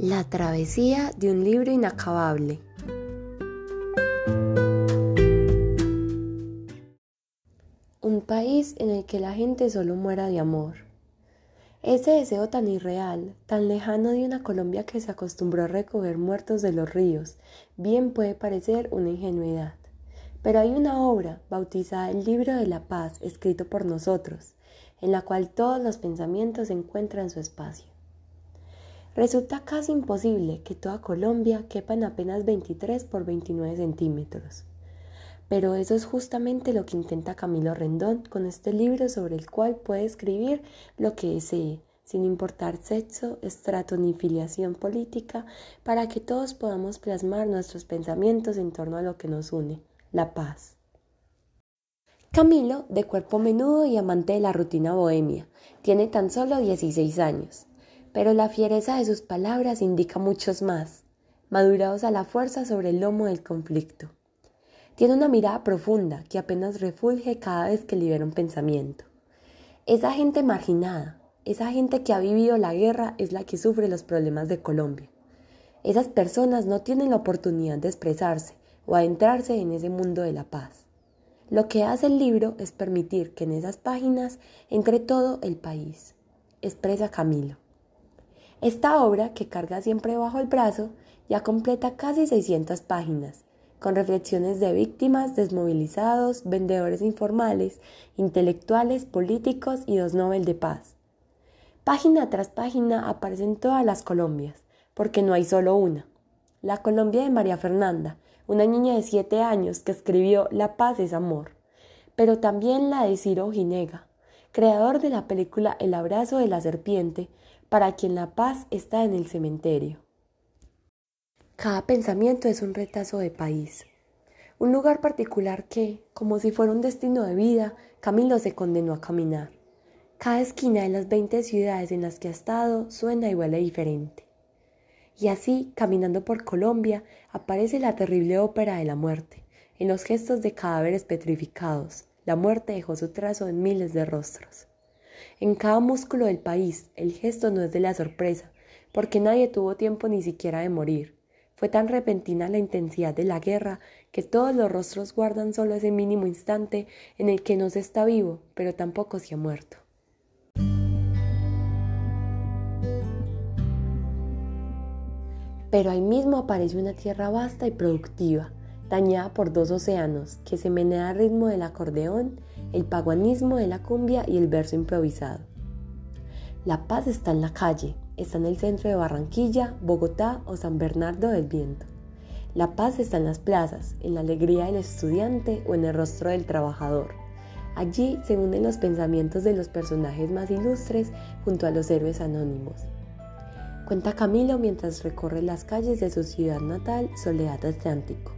La travesía de un libro inacabable. Un país en el que la gente solo muera de amor. Ese deseo tan irreal, tan lejano de una Colombia que se acostumbró a recoger muertos de los ríos, bien puede parecer una ingenuidad. Pero hay una obra, bautizada el Libro de la Paz, escrito por nosotros, en la cual todos los pensamientos encuentran su espacio. Resulta casi imposible que toda Colombia quepa en apenas 23 por 29 centímetros. Pero eso es justamente lo que intenta Camilo Rendón con este libro sobre el cual puede escribir lo que desee, sin importar sexo, estrato ni filiación política, para que todos podamos plasmar nuestros pensamientos en torno a lo que nos une, la paz. Camilo, de cuerpo menudo y amante de la rutina bohemia, tiene tan solo 16 años pero la fiereza de sus palabras indica muchos más, madurados a la fuerza sobre el lomo del conflicto. Tiene una mirada profunda que apenas refulge cada vez que libera un pensamiento. Esa gente marginada, esa gente que ha vivido la guerra es la que sufre los problemas de Colombia. Esas personas no tienen la oportunidad de expresarse o adentrarse en ese mundo de la paz. Lo que hace el libro es permitir que en esas páginas entre todo el país, expresa Camilo. Esta obra, que carga siempre bajo el brazo, ya completa casi 600 páginas, con reflexiones de víctimas, desmovilizados, vendedores informales, intelectuales, políticos y dos Nobel de paz. Página tras página aparecen todas las Colombias, porque no hay solo una. La Colombia de María Fernanda, una niña de siete años que escribió La paz es amor, pero también la de Ciro Ginega, creador de la película El abrazo de la serpiente, para quien la paz está en el cementerio. Cada pensamiento es un retazo de país, un lugar particular que, como si fuera un destino de vida, Camilo se condenó a caminar. Cada esquina de las veinte ciudades en las que ha estado suena y huele diferente. Y así, caminando por Colombia, aparece la terrible ópera de la muerte, en los gestos de cadáveres petrificados. La muerte dejó su trazo en miles de rostros. En cada músculo del país el gesto no es de la sorpresa, porque nadie tuvo tiempo ni siquiera de morir. Fue tan repentina la intensidad de la guerra que todos los rostros guardan solo ese mínimo instante en el que no se está vivo, pero tampoco se ha muerto. Pero ahí mismo aparece una tierra vasta y productiva, dañada por dos océanos, que se menea al ritmo del acordeón, el paguanismo de la cumbia y el verso improvisado. La paz está en la calle, está en el centro de Barranquilla, Bogotá o San Bernardo del Viento. La paz está en las plazas, en la alegría del estudiante o en el rostro del trabajador. Allí se unen los pensamientos de los personajes más ilustres junto a los héroes anónimos. Cuenta Camilo mientras recorre las calles de su ciudad natal, Soledad Atlántico.